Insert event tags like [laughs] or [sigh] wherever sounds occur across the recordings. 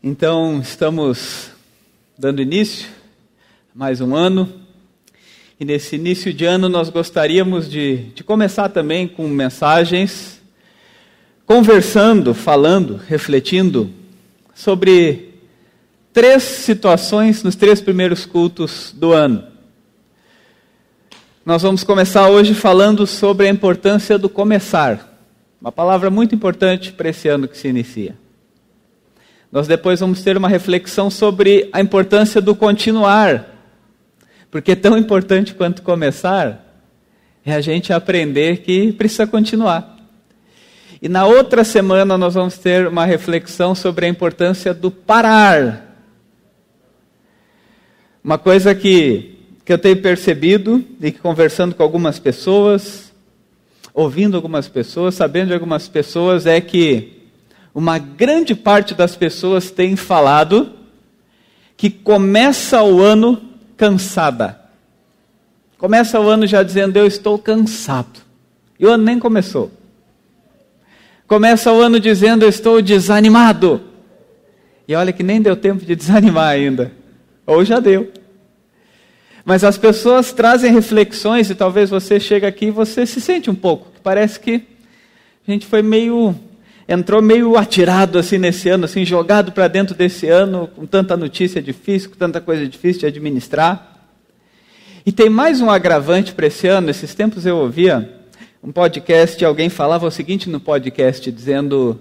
Então, estamos dando início a mais um ano. E nesse início de ano, nós gostaríamos de, de começar também com mensagens, conversando, falando, refletindo sobre três situações nos três primeiros cultos do ano. Nós vamos começar hoje falando sobre a importância do começar. Uma palavra muito importante para esse ano que se inicia. Nós depois vamos ter uma reflexão sobre a importância do continuar. Porque tão importante quanto começar é a gente aprender que precisa continuar. E na outra semana nós vamos ter uma reflexão sobre a importância do parar. Uma coisa que, que eu tenho percebido e que conversando com algumas pessoas, ouvindo algumas pessoas, sabendo de algumas pessoas, é que uma grande parte das pessoas tem falado que começa o ano cansada. Começa o ano já dizendo: Eu estou cansado. E o ano nem começou. Começa o ano dizendo: Eu estou desanimado. E olha que nem deu tempo de desanimar ainda. Ou já deu. Mas as pessoas trazem reflexões e talvez você chegue aqui e você se sente um pouco. Parece que a gente foi meio entrou meio atirado assim nesse ano, assim jogado para dentro desse ano, com tanta notícia difícil, com tanta coisa difícil de administrar. E tem mais um agravante para esse ano. Esses tempos eu ouvia um podcast, alguém falava o seguinte no podcast, dizendo: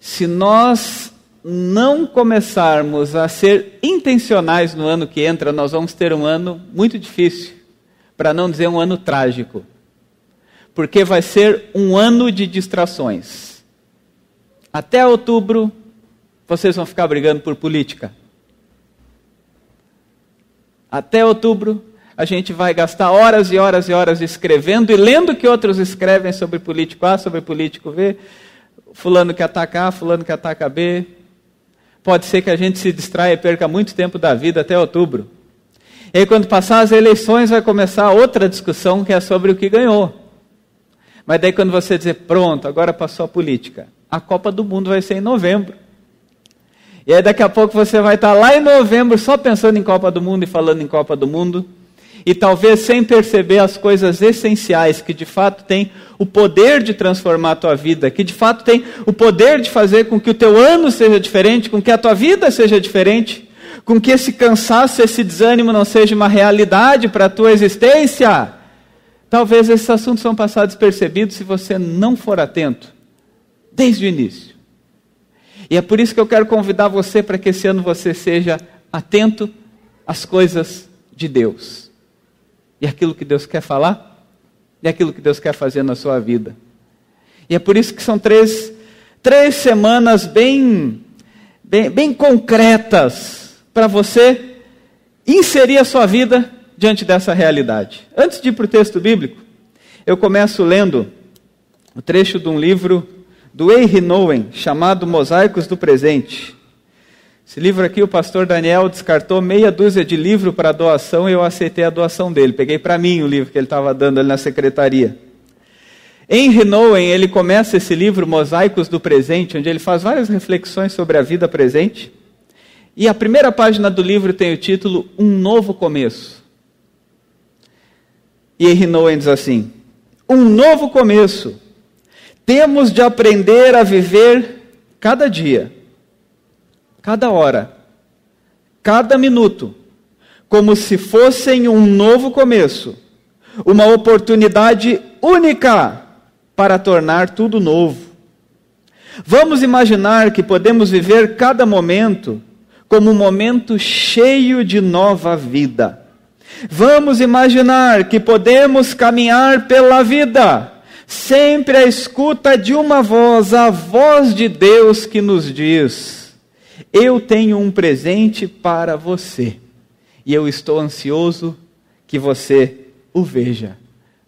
se nós não começarmos a ser intencionais no ano que entra, nós vamos ter um ano muito difícil, para não dizer um ano trágico. Porque vai ser um ano de distrações até outubro, vocês vão ficar brigando por política. Até outubro, a gente vai gastar horas e horas e horas escrevendo e lendo que outros escrevem sobre político A, sobre político B, fulano que ataca A, fulano que ataca B. Pode ser que a gente se distraia e perca muito tempo da vida até outubro. E aí, quando passar as eleições, vai começar outra discussão que é sobre o que ganhou. Mas daí, quando você dizer, pronto, agora passou a política, a Copa do Mundo vai ser em novembro. E aí daqui a pouco você vai estar lá em novembro só pensando em Copa do Mundo e falando em Copa do Mundo. E talvez sem perceber as coisas essenciais que de fato têm o poder de transformar a tua vida, que de fato têm o poder de fazer com que o teu ano seja diferente, com que a tua vida seja diferente, com que esse cansaço, esse desânimo não seja uma realidade para a tua existência. Talvez esses assuntos são passados percebidos se você não for atento desde o início. E é por isso que eu quero convidar você para que esse ano você seja atento às coisas de Deus. E aquilo que Deus quer falar, e aquilo que Deus quer fazer na sua vida. E é por isso que são três, três semanas bem, bem, bem concretas para você inserir a sua vida diante dessa realidade. Antes de ir para o texto bíblico, eu começo lendo o trecho de um livro do Henry Nowen, chamado Mosaicos do Presente. Esse livro aqui, o pastor Daniel descartou meia dúzia de livro para doação e eu aceitei a doação dele. Peguei para mim o livro que ele estava dando ali na secretaria. Henry Nowen, ele começa esse livro, Mosaicos do Presente, onde ele faz várias reflexões sobre a vida presente. E a primeira página do livro tem o título Um Novo Começo. E Henry Nowen diz assim: Um novo começo temos de aprender a viver cada dia, cada hora, cada minuto, como se fossem um novo começo, uma oportunidade única para tornar tudo novo. Vamos imaginar que podemos viver cada momento como um momento cheio de nova vida. Vamos imaginar que podemos caminhar pela vida sempre a escuta de uma voz, a voz de Deus que nos diz: Eu tenho um presente para você e eu estou ansioso que você o veja.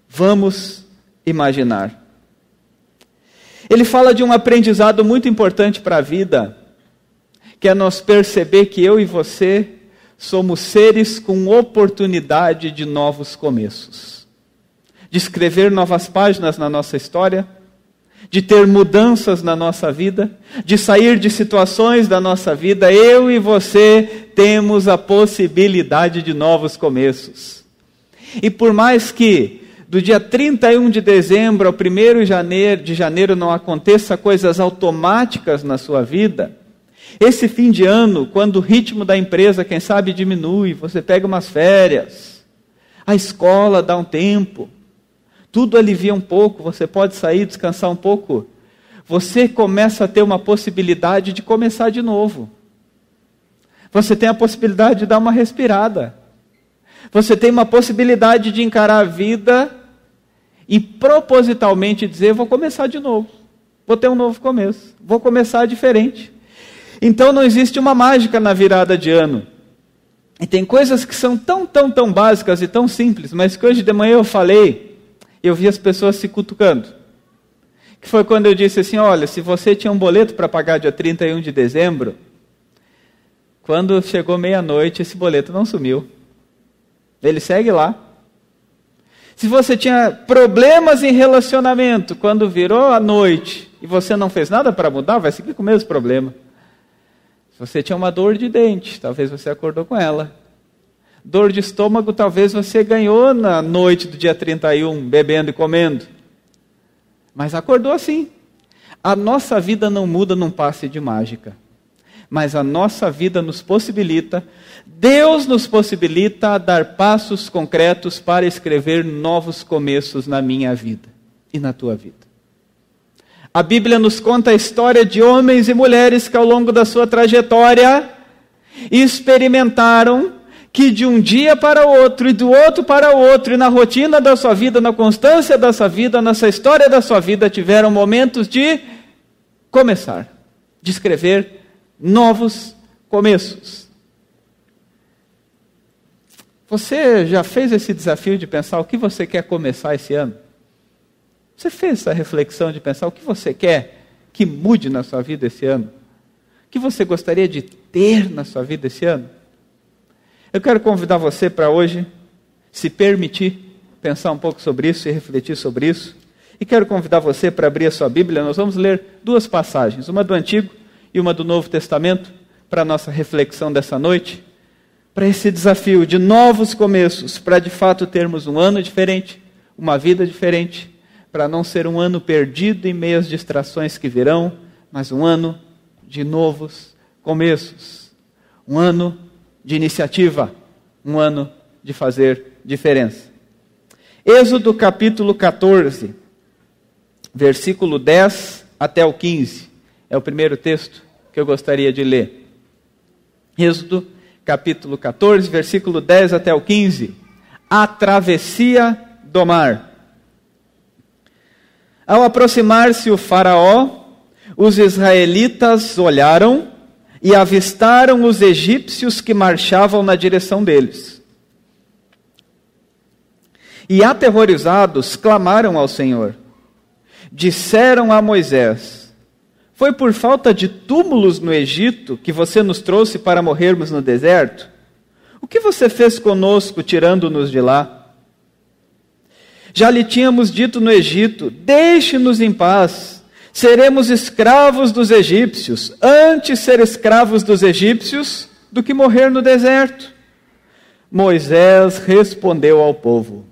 Vamos imaginar. Ele fala de um aprendizado muito importante para a vida, que é nós perceber que eu e você somos seres com oportunidade de novos começos de escrever novas páginas na nossa história, de ter mudanças na nossa vida, de sair de situações da nossa vida, eu e você temos a possibilidade de novos começos. E por mais que do dia 31 de dezembro ao 1 de janeiro, não aconteça coisas automáticas na sua vida, esse fim de ano, quando o ritmo da empresa, quem sabe, diminui, você pega umas férias, a escola dá um tempo, tudo alivia um pouco, você pode sair, descansar um pouco, você começa a ter uma possibilidade de começar de novo. Você tem a possibilidade de dar uma respirada. Você tem uma possibilidade de encarar a vida e propositalmente dizer: vou começar de novo. Vou ter um novo começo. Vou começar diferente. Então não existe uma mágica na virada de ano. E tem coisas que são tão, tão, tão básicas e tão simples, mas que hoje de manhã eu falei, eu vi as pessoas se cutucando. Que foi quando eu disse assim: olha, se você tinha um boleto para pagar dia 31 de dezembro, quando chegou meia-noite, esse boleto não sumiu. Ele segue lá. Se você tinha problemas em relacionamento, quando virou a noite e você não fez nada para mudar, vai seguir com o mesmo problema. Se você tinha uma dor de dente, talvez você acordou com ela. Dor de estômago, talvez você ganhou na noite do dia 31, bebendo e comendo. Mas acordou assim. A nossa vida não muda num passe de mágica mas a nossa vida nos possibilita, Deus nos possibilita dar passos concretos para escrever novos começos na minha vida e na tua vida. A Bíblia nos conta a história de homens e mulheres que ao longo da sua trajetória experimentaram que de um dia para o outro e do outro para o outro, e na rotina da sua vida, na constância da sua vida, nessa história da sua vida, tiveram momentos de começar, de escrever novos começos. Você já fez esse desafio de pensar o que você quer começar esse ano? Você fez essa reflexão de pensar o que você quer que mude na sua vida esse ano? O que você gostaria de ter na sua vida esse ano? Eu quero convidar você para hoje se permitir pensar um pouco sobre isso e refletir sobre isso. E quero convidar você para abrir a sua Bíblia. Nós vamos ler duas passagens, uma do Antigo e uma do Novo Testamento para a nossa reflexão dessa noite, para esse desafio de novos começos, para de fato termos um ano diferente, uma vida diferente, para não ser um ano perdido em meio às distrações que virão, mas um ano de novos começos, um ano de iniciativa, um ano de fazer diferença. Êxodo capítulo 14, versículo 10 até o 15. É o primeiro texto que eu gostaria de ler. Êxodo, capítulo 14, versículo 10 até o 15. A travessia do mar. Ao aproximar-se o Faraó, os israelitas olharam e avistaram os egípcios que marchavam na direção deles. E aterrorizados clamaram ao Senhor. Disseram a Moisés: foi por falta de túmulos no Egito que você nos trouxe para morrermos no deserto? O que você fez conosco tirando-nos de lá? Já lhe tínhamos dito no Egito: deixe-nos em paz, seremos escravos dos egípcios, antes ser escravos dos egípcios do que morrer no deserto. Moisés respondeu ao povo: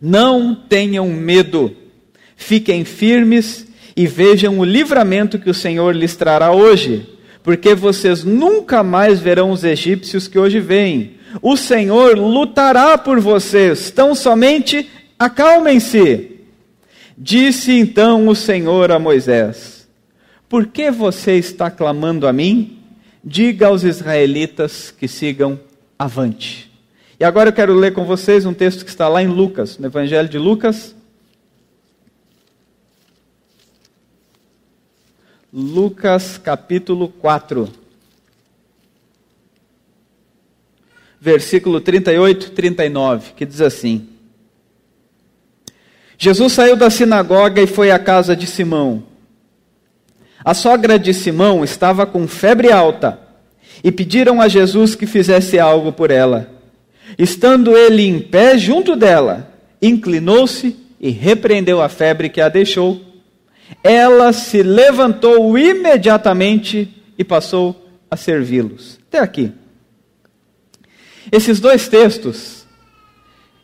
Não tenham medo, fiquem firmes e vejam o livramento que o Senhor lhes trará hoje, porque vocês nunca mais verão os egípcios que hoje vêm. O Senhor lutará por vocês, tão somente acalmem-se. Disse então o Senhor a Moisés: Por que você está clamando a mim? Diga aos israelitas que sigam avante. E agora eu quero ler com vocês um texto que está lá em Lucas, no Evangelho de Lucas, Lucas capítulo 4. Versículo 38 e 39, que diz assim: Jesus saiu da sinagoga e foi à casa de Simão. A sogra de Simão estava com febre alta e pediram a Jesus que fizesse algo por ela. Estando ele em pé junto dela, inclinou-se e repreendeu a febre que a deixou ela se levantou imediatamente e passou a servi-los. Até aqui. Esses dois textos,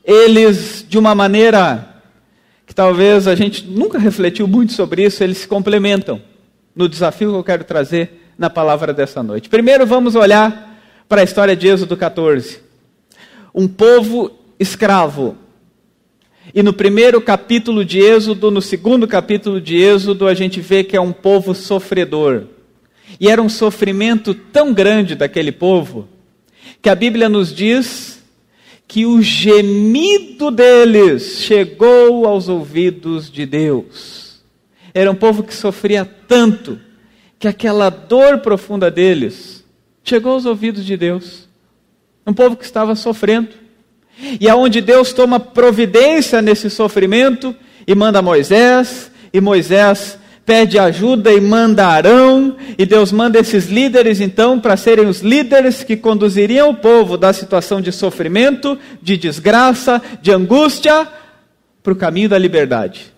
eles, de uma maneira que talvez a gente nunca refletiu muito sobre isso, eles se complementam no desafio que eu quero trazer na palavra dessa noite. Primeiro, vamos olhar para a história de Êxodo 14. Um povo escravo. E no primeiro capítulo de Êxodo, no segundo capítulo de Êxodo, a gente vê que é um povo sofredor. E era um sofrimento tão grande daquele povo, que a Bíblia nos diz que o gemido deles chegou aos ouvidos de Deus. Era um povo que sofria tanto que aquela dor profunda deles chegou aos ouvidos de Deus. Um povo que estava sofrendo. E aonde Deus toma providência nesse sofrimento e manda Moisés, e Moisés pede ajuda e manda Arão, e Deus manda esses líderes então para serem os líderes que conduziriam o povo da situação de sofrimento, de desgraça, de angústia, para o caminho da liberdade.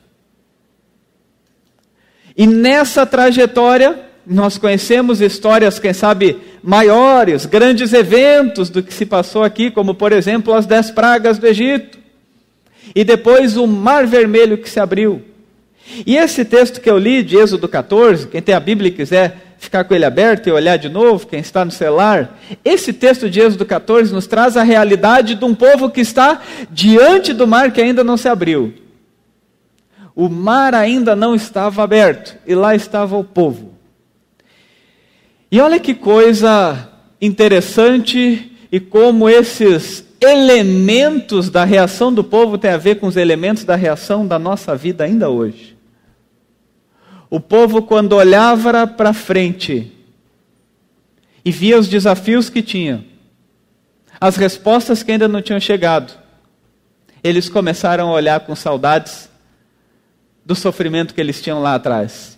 E nessa trajetória, nós conhecemos histórias, quem sabe, maiores, grandes eventos do que se passou aqui, como por exemplo as dez pragas do Egito. E depois o mar vermelho que se abriu. E esse texto que eu li de Êxodo 14, quem tem a Bíblia e quiser ficar com ele aberto e olhar de novo, quem está no celular, esse texto de Êxodo 14 nos traz a realidade de um povo que está diante do mar que ainda não se abriu. O mar ainda não estava aberto e lá estava o povo. E olha que coisa interessante e como esses elementos da reação do povo têm a ver com os elementos da reação da nossa vida ainda hoje. O povo, quando olhava para frente e via os desafios que tinha, as respostas que ainda não tinham chegado, eles começaram a olhar com saudades do sofrimento que eles tinham lá atrás.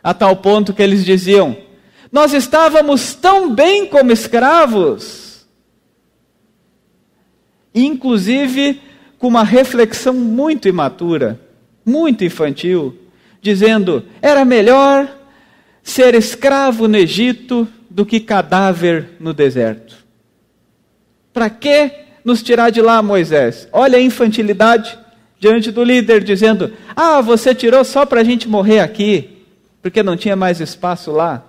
A tal ponto que eles diziam: Nós estávamos tão bem como escravos, inclusive com uma reflexão muito imatura, muito infantil, dizendo: era melhor ser escravo no Egito do que cadáver no deserto. Para que nos tirar de lá, Moisés? Olha a infantilidade diante do líder, dizendo: Ah, você tirou só para a gente morrer aqui porque não tinha mais espaço lá.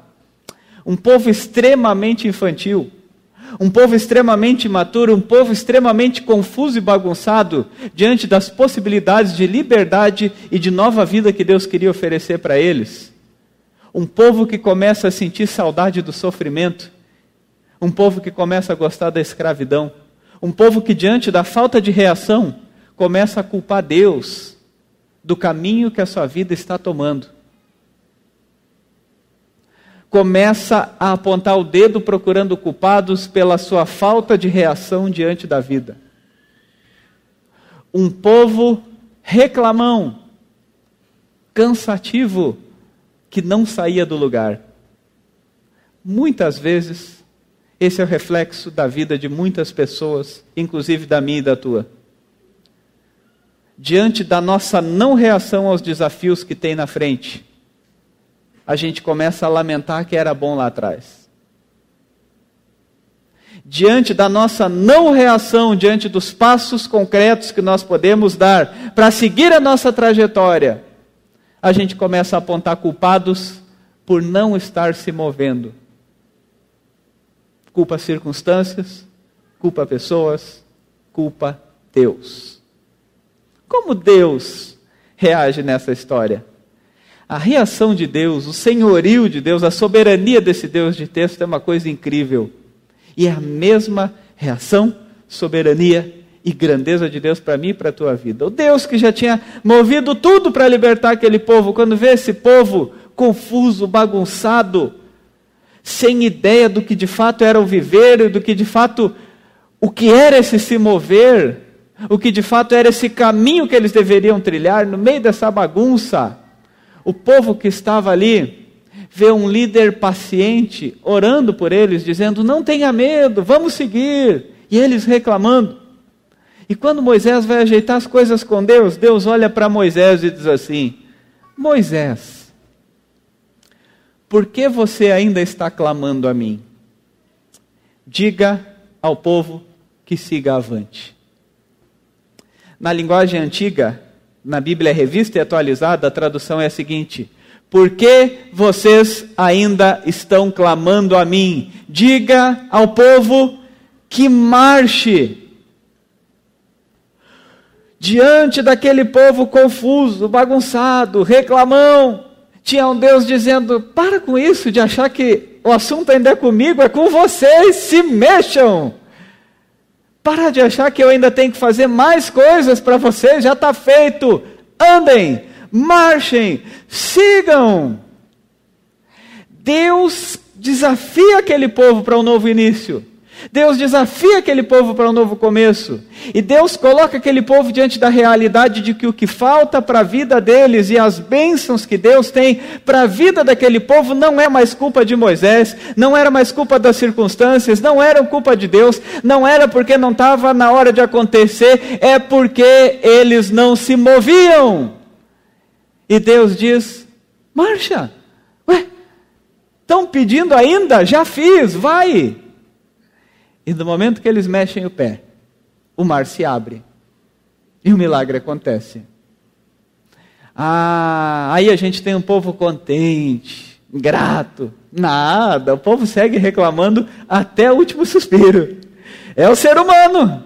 Um povo extremamente infantil, um povo extremamente imaturo, um povo extremamente confuso e bagunçado diante das possibilidades de liberdade e de nova vida que Deus queria oferecer para eles. Um povo que começa a sentir saudade do sofrimento, um povo que começa a gostar da escravidão, um povo que, diante da falta de reação, começa a culpar Deus do caminho que a sua vida está tomando começa a apontar o dedo procurando culpados pela sua falta de reação diante da vida. Um povo reclamão, cansativo, que não saía do lugar. Muitas vezes, esse é o reflexo da vida de muitas pessoas, inclusive da minha e da tua. Diante da nossa não reação aos desafios que tem na frente, a gente começa a lamentar que era bom lá atrás. Diante da nossa não reação, diante dos passos concretos que nós podemos dar para seguir a nossa trajetória, a gente começa a apontar culpados por não estar se movendo. Culpa circunstâncias, culpa pessoas, culpa Deus. Como Deus reage nessa história? A reação de Deus, o senhorio de Deus, a soberania desse Deus de texto é uma coisa incrível. E é a mesma reação, soberania e grandeza de Deus para mim e para a tua vida. O Deus que já tinha movido tudo para libertar aquele povo, quando vê esse povo confuso, bagunçado, sem ideia do que de fato era o viver e do que de fato o que era esse se mover, o que de fato era esse caminho que eles deveriam trilhar no meio dessa bagunça. O povo que estava ali vê um líder paciente orando por eles, dizendo: Não tenha medo, vamos seguir. E eles reclamando. E quando Moisés vai ajeitar as coisas com Deus, Deus olha para Moisés e diz assim: Moisés, por que você ainda está clamando a mim? Diga ao povo que siga avante. Na linguagem antiga, na Bíblia Revista e Atualizada, a tradução é a seguinte: Por que vocês ainda estão clamando a mim? Diga ao povo que marche. Diante daquele povo confuso, bagunçado, reclamão, tinha um Deus dizendo: para com isso de achar que o assunto ainda é comigo, é com vocês, se mexam. Para de achar que eu ainda tenho que fazer mais coisas para vocês, já está feito. Andem, marchem, sigam. Deus desafia aquele povo para um novo início. Deus desafia aquele povo para um novo começo. E Deus coloca aquele povo diante da realidade de que o que falta para a vida deles e as bênçãos que Deus tem para a vida daquele povo não é mais culpa de Moisés, não era mais culpa das circunstâncias, não era culpa de Deus, não era porque não estava na hora de acontecer, é porque eles não se moviam. E Deus diz: marcha. Ué, estão pedindo ainda? Já fiz, vai. E no momento que eles mexem o pé, o mar se abre e o milagre acontece. Ah, aí a gente tem um povo contente, grato. Nada, o povo segue reclamando até o último suspiro. É o ser humano.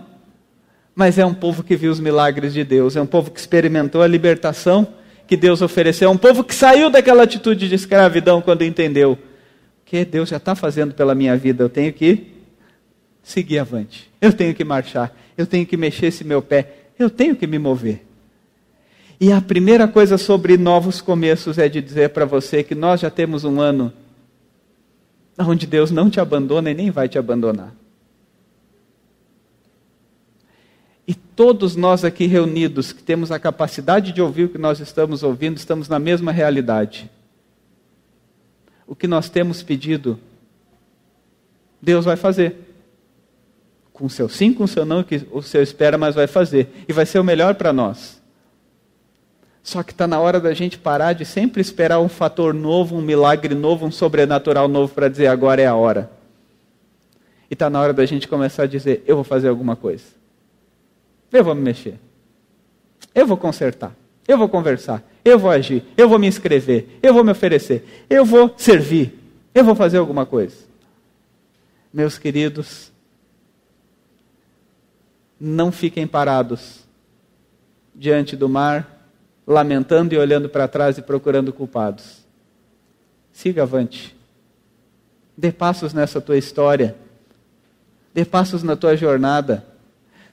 Mas é um povo que viu os milagres de Deus, é um povo que experimentou a libertação que Deus ofereceu, é um povo que saiu daquela atitude de escravidão quando entendeu que Deus já está fazendo pela minha vida, eu tenho que seguir avante. Eu tenho que marchar. Eu tenho que mexer esse meu pé. Eu tenho que me mover. E a primeira coisa sobre novos começos é de dizer para você que nós já temos um ano onde Deus não te abandona e nem vai te abandonar. E todos nós aqui reunidos, que temos a capacidade de ouvir o que nós estamos ouvindo, estamos na mesma realidade. O que nós temos pedido, Deus vai fazer com o seu sim, com o seu não, que o seu espera, mas vai fazer. E vai ser o melhor para nós. Só que está na hora da gente parar de sempre esperar um fator novo, um milagre novo, um sobrenatural novo para dizer agora é a hora. E está na hora da gente começar a dizer: eu vou fazer alguma coisa. Eu vou me mexer. Eu vou consertar. Eu vou conversar. Eu vou agir. Eu vou me inscrever. Eu vou me oferecer. Eu vou servir. Eu vou fazer alguma coisa. Meus queridos, não fiquem parados diante do mar, lamentando e olhando para trás e procurando culpados. Siga avante. Dê passos nessa tua história. Dê passos na tua jornada.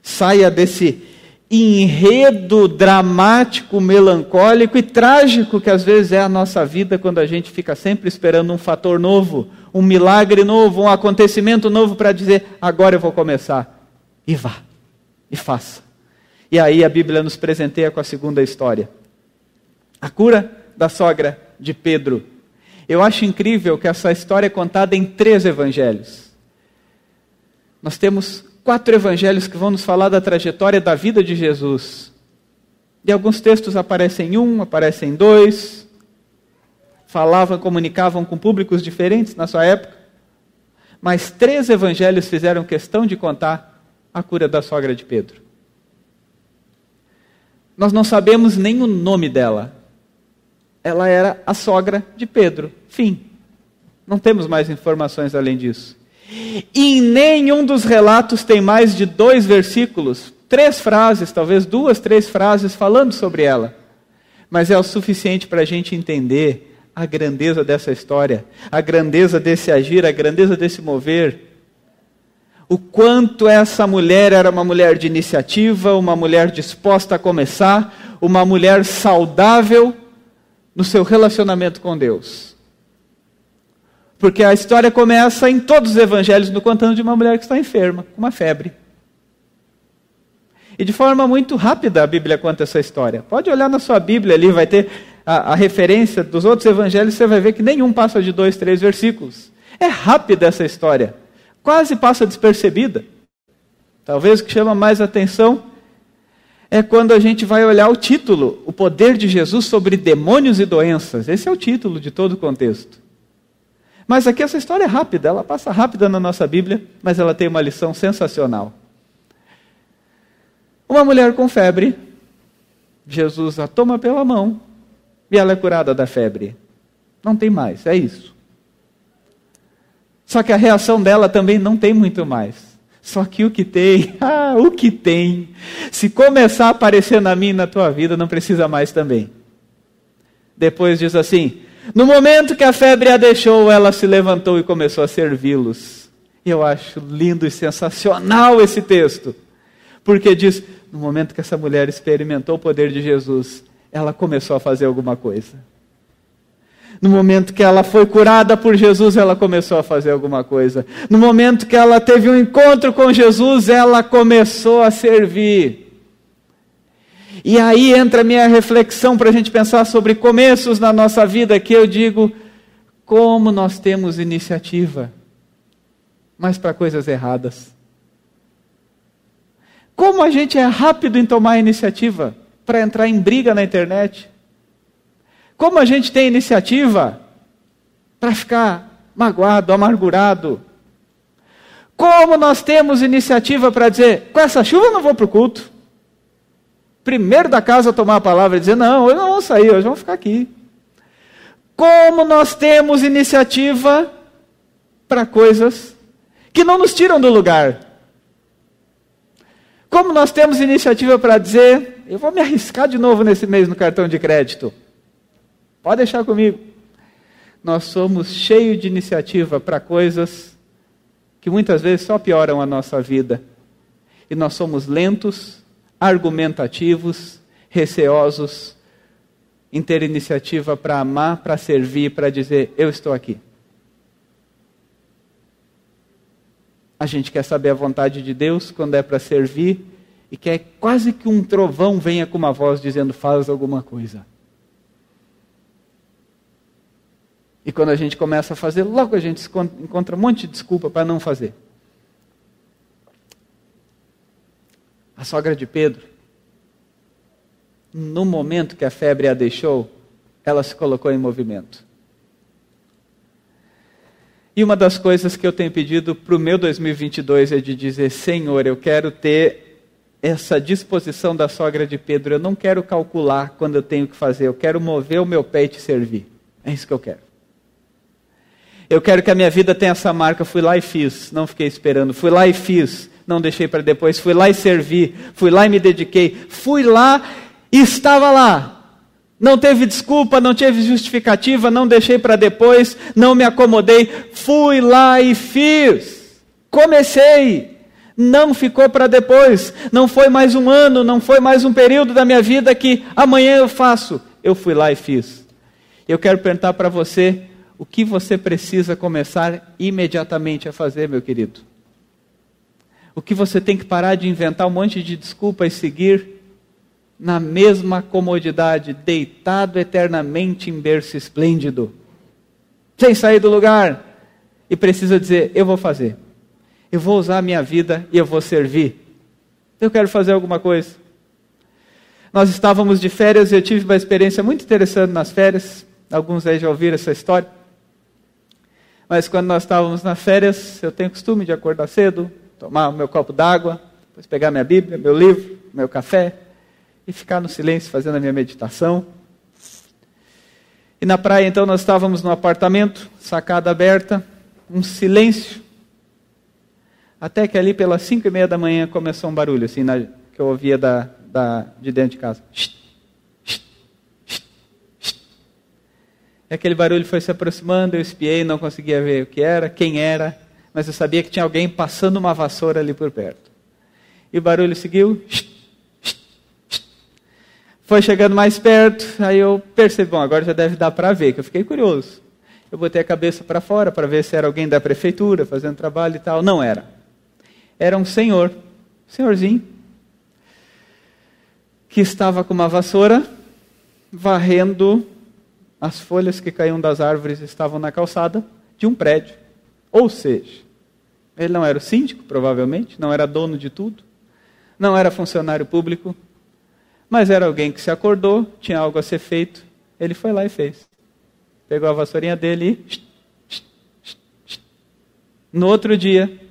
Saia desse enredo dramático, melancólico e trágico que às vezes é a nossa vida quando a gente fica sempre esperando um fator novo, um milagre novo, um acontecimento novo para dizer: agora eu vou começar. E vá e faça. E aí a Bíblia nos presenteia com a segunda história. A cura da sogra de Pedro. Eu acho incrível que essa história é contada em três evangelhos. Nós temos quatro evangelhos que vão nos falar da trajetória da vida de Jesus. E alguns textos aparecem em um, aparecem em dois. Falavam, comunicavam com públicos diferentes na sua época. Mas três evangelhos fizeram questão de contar a cura da sogra de Pedro. Nós não sabemos nem o nome dela. Ela era a sogra de Pedro. Fim. Não temos mais informações além disso. E em nenhum dos relatos tem mais de dois versículos, três frases, talvez duas, três frases falando sobre ela. Mas é o suficiente para a gente entender a grandeza dessa história, a grandeza desse agir, a grandeza desse mover, o quanto essa mulher era uma mulher de iniciativa, uma mulher disposta a começar, uma mulher saudável no seu relacionamento com Deus. Porque a história começa em todos os evangelhos no contando de uma mulher que está enferma, com uma febre. E de forma muito rápida a Bíblia conta essa história. Pode olhar na sua Bíblia ali, vai ter a, a referência dos outros evangelhos, você vai ver que nenhum passa de dois, três versículos. É rápida essa história quase passa despercebida. Talvez o que chama mais atenção é quando a gente vai olhar o título, o poder de Jesus sobre demônios e doenças. Esse é o título de todo o contexto. Mas aqui essa história é rápida, ela passa rápida na nossa Bíblia, mas ela tem uma lição sensacional. Uma mulher com febre, Jesus a toma pela mão e ela é curada da febre. Não tem mais, é isso. Só que a reação dela também não tem muito mais. Só que o que tem, [laughs] ah, o que tem, se começar a aparecer na minha e na tua vida, não precisa mais também. Depois diz assim: no momento que a febre a deixou, ela se levantou e começou a servi-los. Eu acho lindo e sensacional esse texto, porque diz: no momento que essa mulher experimentou o poder de Jesus, ela começou a fazer alguma coisa. No momento que ela foi curada por Jesus, ela começou a fazer alguma coisa. No momento que ela teve um encontro com Jesus, ela começou a servir. E aí entra a minha reflexão para a gente pensar sobre começos na nossa vida, que eu digo, como nós temos iniciativa, mas para coisas erradas. Como a gente é rápido em tomar iniciativa para entrar em briga na internet. Como a gente tem iniciativa para ficar magoado, amargurado. Como nós temos iniciativa para dizer, com essa chuva eu não vou para o culto primeiro da casa tomar a palavra e dizer: não, hoje não vamos sair, hoje vamos ficar aqui. Como nós temos iniciativa para coisas que não nos tiram do lugar. Como nós temos iniciativa para dizer: eu vou me arriscar de novo nesse mês no cartão de crédito. Pode deixar comigo. Nós somos cheios de iniciativa para coisas que muitas vezes só pioram a nossa vida. E nós somos lentos argumentativos, receosos em ter iniciativa para amar, para servir, para dizer: Eu estou aqui. A gente quer saber a vontade de Deus quando é para servir e quer quase que um trovão venha com uma voz dizendo: Faz alguma coisa. E quando a gente começa a fazer, logo a gente encontra um monte de desculpa para não fazer. A sogra de Pedro, no momento que a febre a deixou, ela se colocou em movimento. E uma das coisas que eu tenho pedido para o meu 2022 é de dizer: Senhor, eu quero ter essa disposição da sogra de Pedro. Eu não quero calcular quando eu tenho que fazer, eu quero mover o meu pé e te servir. É isso que eu quero. Eu quero que a minha vida tenha essa marca. Fui lá e fiz, não fiquei esperando. Fui lá e fiz, não deixei para depois. Fui lá e servi, fui lá e me dediquei. Fui lá e estava lá. Não teve desculpa, não teve justificativa, não deixei para depois, não me acomodei. Fui lá e fiz. Comecei. Não ficou para depois. Não foi mais um ano, não foi mais um período da minha vida que amanhã eu faço. Eu fui lá e fiz. Eu quero perguntar para você o que você precisa começar imediatamente a fazer, meu querido. O que você tem que parar de inventar um monte de desculpa e seguir na mesma comodidade, deitado eternamente em berço esplêndido, sem sair do lugar, e precisa dizer: Eu vou fazer, eu vou usar a minha vida e eu vou servir. Eu quero fazer alguma coisa. Nós estávamos de férias e eu tive uma experiência muito interessante nas férias. Alguns aí já ouviram essa história. Mas quando nós estávamos nas férias, eu tenho costume de acordar cedo, tomar o meu copo d'água, depois pegar minha Bíblia, meu livro, meu café e ficar no silêncio fazendo a minha meditação. E na praia, então, nós estávamos no apartamento, sacada aberta, um silêncio. Até que ali pelas cinco e meia da manhã começou um barulho, assim, na, que eu ouvia da, da, de dentro de casa. E aquele barulho foi se aproximando, eu espiei, não conseguia ver o que era, quem era, mas eu sabia que tinha alguém passando uma vassoura ali por perto. E o barulho seguiu. Foi chegando mais perto, aí eu percebi, bom, agora já deve dar para ver, que eu fiquei curioso. Eu botei a cabeça para fora para ver se era alguém da prefeitura fazendo trabalho e tal. Não era. Era um senhor, senhorzinho, que estava com uma vassoura varrendo as folhas que caíam das árvores estavam na calçada de um prédio. Ou seja, ele não era o síndico, provavelmente, não era dono de tudo, não era funcionário público, Mas era alguém que se acordou, tinha algo a ser feito, ele foi lá e fez. Pegou a vassourinha dele e. No outro dia,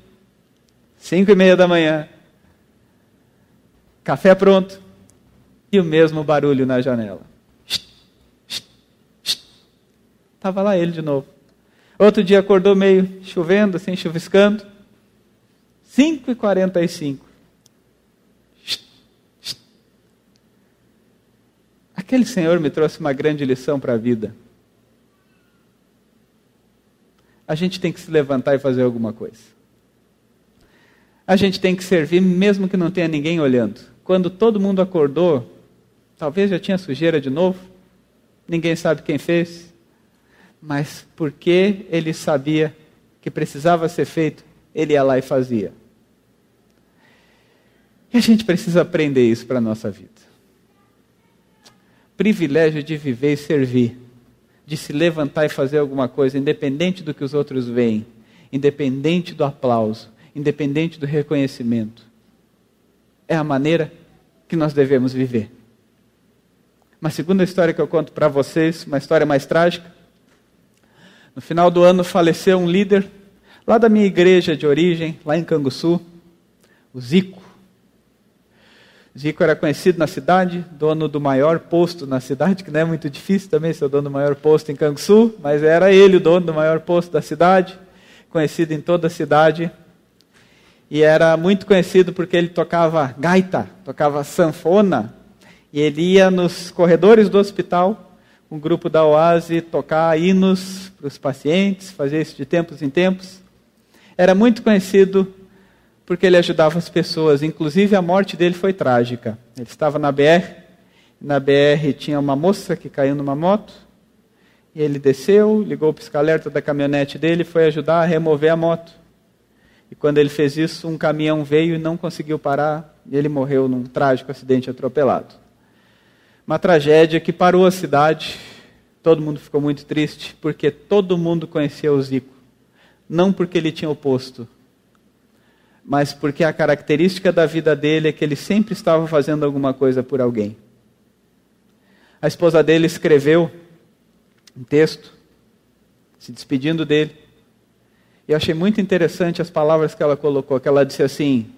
cinco e meia da manhã, café pronto e o mesmo barulho na janela. Estava lá ele de novo. Outro dia acordou meio chovendo, assim, chuviscando. 5 e 45 Aquele senhor me trouxe uma grande lição para a vida. A gente tem que se levantar e fazer alguma coisa. A gente tem que servir mesmo que não tenha ninguém olhando. Quando todo mundo acordou, talvez já tinha sujeira de novo, ninguém sabe quem fez, mas porque ele sabia que precisava ser feito, ele ia lá e fazia. E a gente precisa aprender isso para a nossa vida. Privilégio de viver e servir, de se levantar e fazer alguma coisa, independente do que os outros veem, independente do aplauso, independente do reconhecimento. É a maneira que nós devemos viver. Uma segunda história que eu conto para vocês, uma história mais trágica. No final do ano faleceu um líder lá da minha igreja de origem, lá em Canguçu, o Zico. Zico era conhecido na cidade, dono do maior posto na cidade, que não é muito difícil também ser o dono do maior posto em Canguçu, mas era ele o dono do maior posto da cidade, conhecido em toda a cidade. E era muito conhecido porque ele tocava gaita, tocava sanfona, e ele ia nos corredores do hospital, um grupo da Oase, tocar hinos para os pacientes, fazer isso de tempos em tempos. Era muito conhecido porque ele ajudava as pessoas. Inclusive, a morte dele foi trágica. Ele estava na BR, na BR tinha uma moça que caiu numa moto, e ele desceu, ligou o pisca-alerta da caminhonete dele e foi ajudar a remover a moto. E quando ele fez isso, um caminhão veio e não conseguiu parar, e ele morreu num trágico acidente atropelado. Uma tragédia que parou a cidade, todo mundo ficou muito triste, porque todo mundo conhecia o Zico. Não porque ele tinha o posto, mas porque a característica da vida dele é que ele sempre estava fazendo alguma coisa por alguém. A esposa dele escreveu um texto se despedindo dele. E eu achei muito interessante as palavras que ela colocou, que ela disse assim: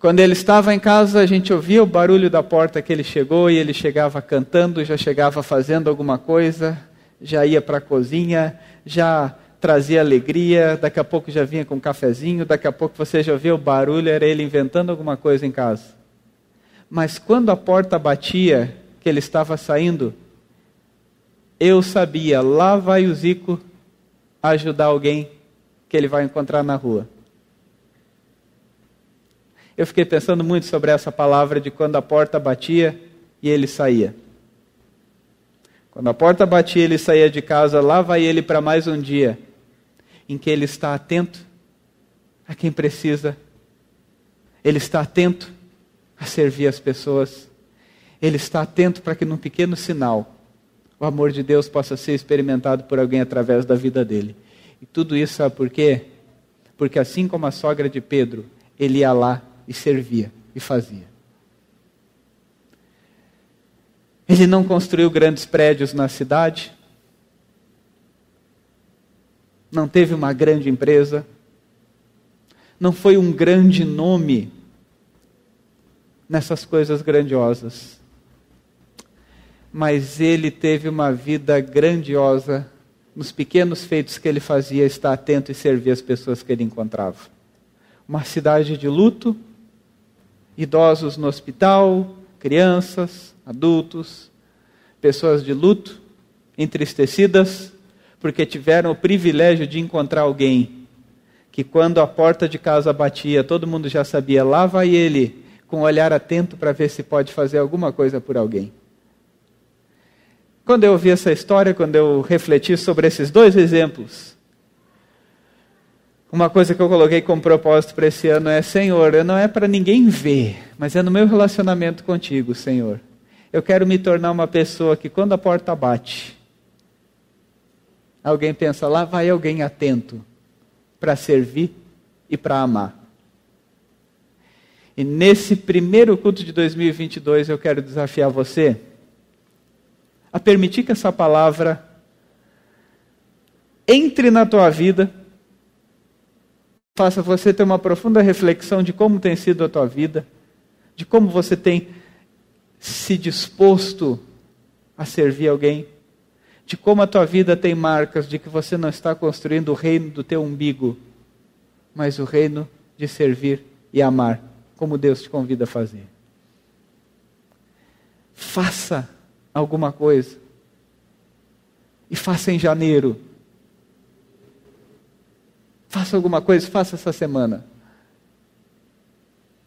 Quando ele estava em casa, a gente ouvia o barulho da porta que ele chegou e ele chegava cantando, já chegava fazendo alguma coisa, já ia para a cozinha, já trazia alegria, daqui a pouco já vinha com um cafezinho, daqui a pouco você já via o barulho, era ele inventando alguma coisa em casa. Mas quando a porta batia, que ele estava saindo, eu sabia, lá vai o Zico ajudar alguém que ele vai encontrar na rua. Eu fiquei pensando muito sobre essa palavra de quando a porta batia e ele saía. Quando a porta batia, ele saía de casa, lá vai ele para mais um dia em que ele está atento a quem precisa, ele está atento a servir as pessoas, ele está atento para que num pequeno sinal o amor de Deus possa ser experimentado por alguém através da vida dele. E tudo isso sabe por quê? Porque assim como a sogra de Pedro, ele ia lá e servia e fazia. Ele não construiu grandes prédios na cidade, não teve uma grande empresa, não foi um grande nome nessas coisas grandiosas. Mas ele teve uma vida grandiosa nos pequenos feitos que ele fazia, estar atento e servir as pessoas que ele encontrava. Uma cidade de luto, idosos no hospital, crianças, adultos, pessoas de luto, entristecidas, porque tiveram o privilégio de encontrar alguém que, quando a porta de casa batia, todo mundo já sabia, lá vai ele, com um olhar atento para ver se pode fazer alguma coisa por alguém. Quando eu ouvi essa história, quando eu refleti sobre esses dois exemplos, uma coisa que eu coloquei como propósito para esse ano é: Senhor, não é para ninguém ver, mas é no meu relacionamento contigo, Senhor. Eu quero me tornar uma pessoa que, quando a porta bate, Alguém pensa, lá vai alguém atento para servir e para amar. E nesse primeiro culto de 2022 eu quero desafiar você a permitir que essa palavra entre na tua vida, faça você ter uma profunda reflexão de como tem sido a tua vida, de como você tem se disposto a servir alguém, de como a tua vida tem marcas de que você não está construindo o reino do teu umbigo, mas o reino de servir e amar, como Deus te convida a fazer. Faça alguma coisa. E faça em janeiro. Faça alguma coisa, faça essa semana.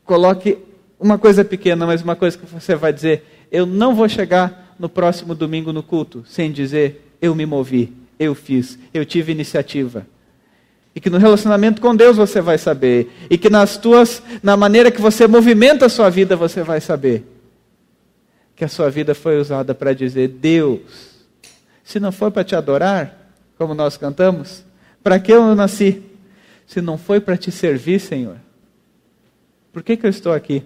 Coloque uma coisa pequena, mas uma coisa que você vai dizer: eu não vou chegar no próximo domingo no culto sem dizer eu me movi, eu fiz, eu tive iniciativa. E que no relacionamento com Deus você vai saber, e que nas tuas, na maneira que você movimenta a sua vida, você vai saber que a sua vida foi usada para dizer: Deus, se não for para te adorar, como nós cantamos, para que eu nasci? Se não foi para te servir, Senhor? Por que, que eu estou aqui?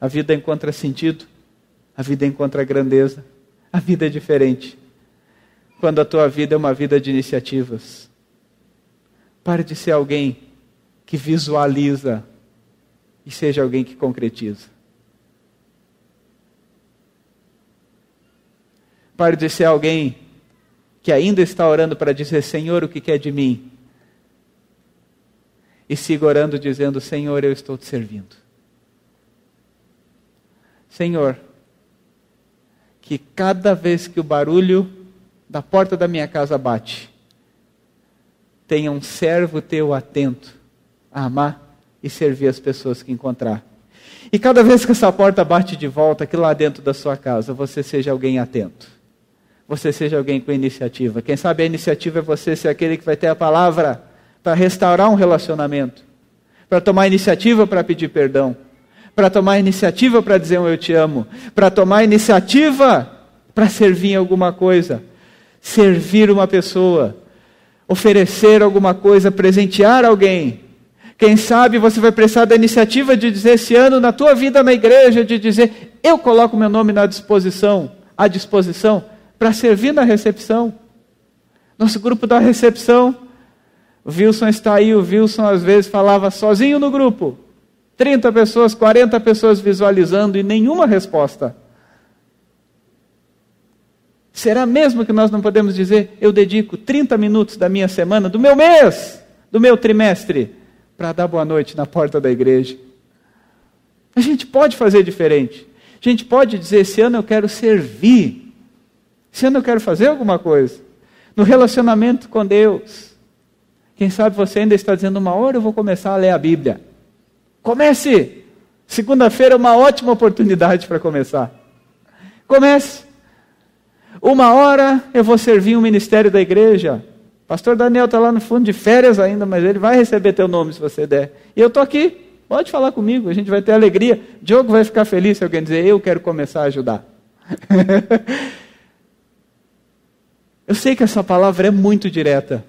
A vida encontra sentido, a vida encontra grandeza, a vida é diferente. Quando a tua vida é uma vida de iniciativas. Pare de ser alguém que visualiza e seja alguém que concretiza. Pare de ser alguém que ainda está orando para dizer: Senhor, o que quer de mim? E siga orando dizendo: Senhor, eu estou te servindo. Senhor, que cada vez que o barulho da porta da minha casa bate, tenha um servo teu atento a amar e servir as pessoas que encontrar. E cada vez que essa porta bate de volta, que lá dentro da sua casa você seja alguém atento. Você seja alguém com iniciativa. Quem sabe a iniciativa é você ser aquele que vai ter a palavra para restaurar um relacionamento, para tomar iniciativa para pedir perdão, para tomar iniciativa para dizer um eu te amo, para tomar iniciativa para servir em alguma coisa, servir uma pessoa, oferecer alguma coisa, presentear alguém. Quem sabe você vai precisar da iniciativa de dizer esse ano na tua vida na igreja, de dizer, eu coloco meu nome na disposição, à disposição, para servir na recepção. Nosso grupo da recepção o Wilson está aí, o Wilson às vezes falava sozinho no grupo. 30 pessoas, 40 pessoas visualizando e nenhuma resposta. Será mesmo que nós não podemos dizer, eu dedico 30 minutos da minha semana, do meu mês, do meu trimestre, para dar boa noite na porta da igreja? A gente pode fazer diferente. A gente pode dizer, esse ano eu quero servir. Esse ano eu quero fazer alguma coisa. No relacionamento com Deus quem sabe você ainda está dizendo, uma hora eu vou começar a ler a Bíblia. Comece! Segunda-feira é uma ótima oportunidade para começar. Comece! Uma hora eu vou servir um ministério da igreja. Pastor Daniel está lá no fundo de férias ainda, mas ele vai receber teu nome se você der. E eu estou aqui. Pode falar comigo, a gente vai ter alegria. Diogo vai ficar feliz se alguém dizer, eu quero começar a ajudar. [laughs] eu sei que essa palavra é muito direta.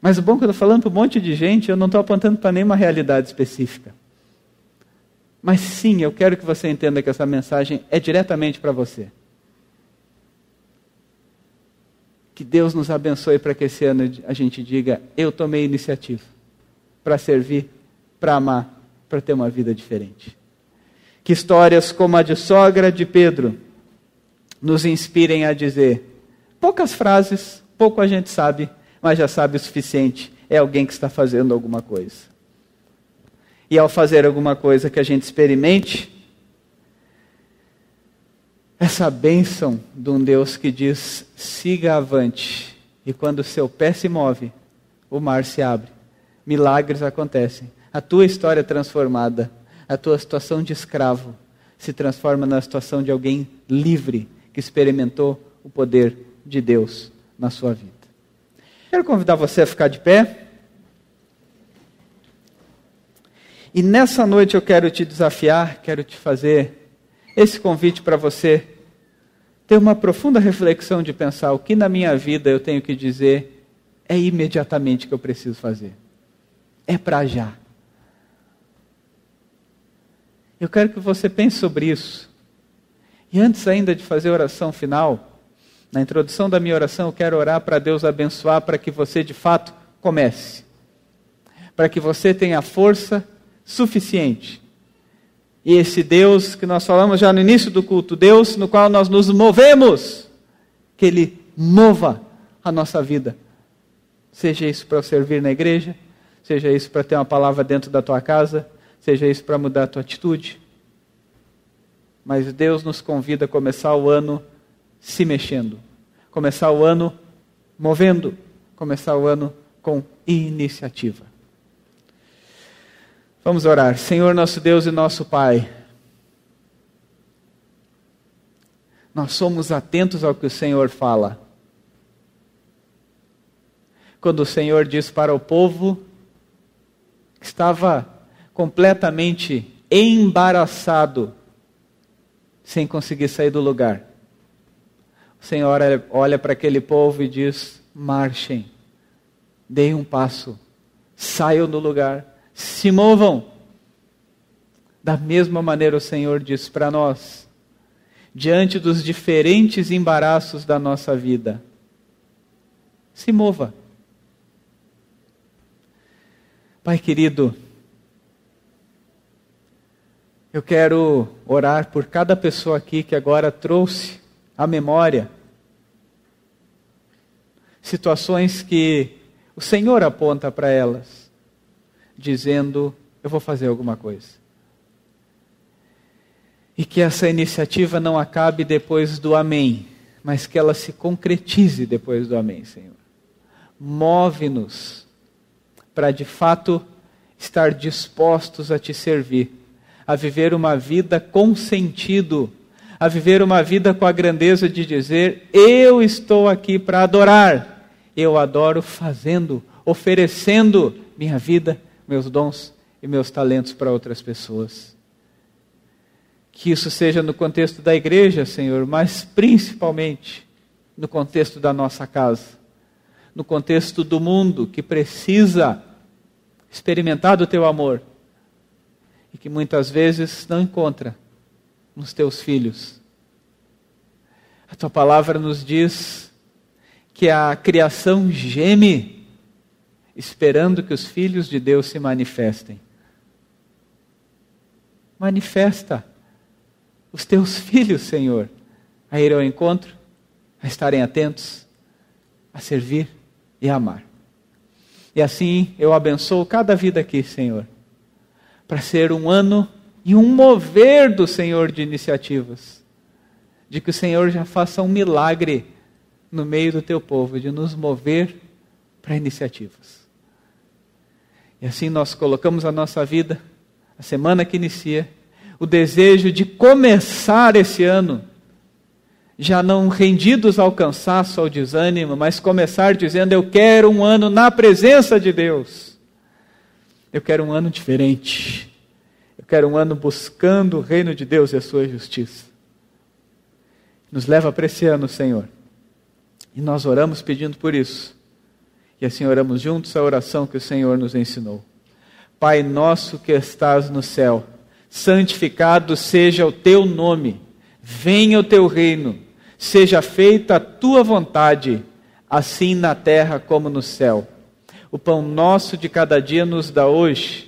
Mas o bom é que eu estou falando para um monte de gente, eu não estou apontando para nenhuma realidade específica. Mas sim, eu quero que você entenda que essa mensagem é diretamente para você. Que Deus nos abençoe para que esse ano a gente diga: eu tomei iniciativa para servir, para amar, para ter uma vida diferente. Que histórias como a de sogra de Pedro nos inspirem a dizer: poucas frases, pouco a gente sabe, mas já sabe o suficiente. É alguém que está fazendo alguma coisa. E ao fazer alguma coisa que a gente experimente, essa bênção de um Deus que diz: siga avante. E quando o seu pé se move, o mar se abre. Milagres acontecem. A tua história é transformada. A tua situação de escravo se transforma na situação de alguém livre que experimentou o poder de Deus na sua vida. Quero convidar você a ficar de pé. E nessa noite eu quero te desafiar, quero te fazer esse convite para você ter uma profunda reflexão de pensar o que na minha vida eu tenho que dizer é imediatamente que eu preciso fazer. É para já. Eu quero que você pense sobre isso. E antes ainda de fazer a oração final, na introdução da minha oração, eu quero orar para Deus abençoar para que você de fato comece. Para que você tenha força suficiente. E esse Deus que nós falamos já no início do culto, Deus no qual nós nos movemos, que Ele mova a nossa vida. Seja isso para servir na igreja, seja isso para ter uma palavra dentro da tua casa, seja isso para mudar a tua atitude. Mas Deus nos convida a começar o ano se mexendo, começar o ano movendo, começar o ano com iniciativa. Vamos orar. Senhor nosso Deus e nosso Pai, nós somos atentos ao que o Senhor fala. Quando o Senhor diz para o povo que estava completamente embaraçado, sem conseguir sair do lugar. O Senhor olha para aquele povo e diz: marchem, deem um passo, saiam do lugar, se movam. Da mesma maneira, o Senhor diz para nós, diante dos diferentes embaraços da nossa vida, se mova. Pai querido, eu quero orar por cada pessoa aqui que agora trouxe à memória situações que o Senhor aponta para elas, dizendo: Eu vou fazer alguma coisa. E que essa iniciativa não acabe depois do Amém, mas que ela se concretize depois do Amém, Senhor. Move-nos para de fato estar dispostos a te servir, a viver uma vida com sentido, a viver uma vida com a grandeza de dizer: Eu estou aqui para adorar. Eu adoro fazendo, oferecendo minha vida, meus dons e meus talentos para outras pessoas. Que isso seja no contexto da igreja, Senhor, mas principalmente no contexto da nossa casa, no contexto do mundo que precisa experimentar do teu amor e que muitas vezes não encontra nos teus filhos. A tua palavra nos diz que a criação geme esperando que os filhos de Deus se manifestem. Manifesta os teus filhos, Senhor, a ir ao encontro, a estarem atentos, a servir e a amar. E assim eu abençoo cada vida aqui, Senhor, para ser um ano e um mover do Senhor de iniciativas. De que o Senhor já faça um milagre no meio do teu povo, de nos mover para iniciativas. E assim nós colocamos a nossa vida, a semana que inicia, o desejo de começar esse ano já não rendidos ao cansaço, ao desânimo, mas começar dizendo: Eu quero um ano na presença de Deus. Eu quero um ano diferente. Eu quero um ano buscando o reino de Deus e a sua justiça. Nos leva para esse ano, Senhor. E nós oramos pedindo por isso. E assim oramos juntos a oração que o Senhor nos ensinou. Pai nosso que estás no céu, santificado seja o teu nome. Venha o teu reino Seja feita a tua vontade, assim na terra como no céu. O pão nosso de cada dia nos dá hoje,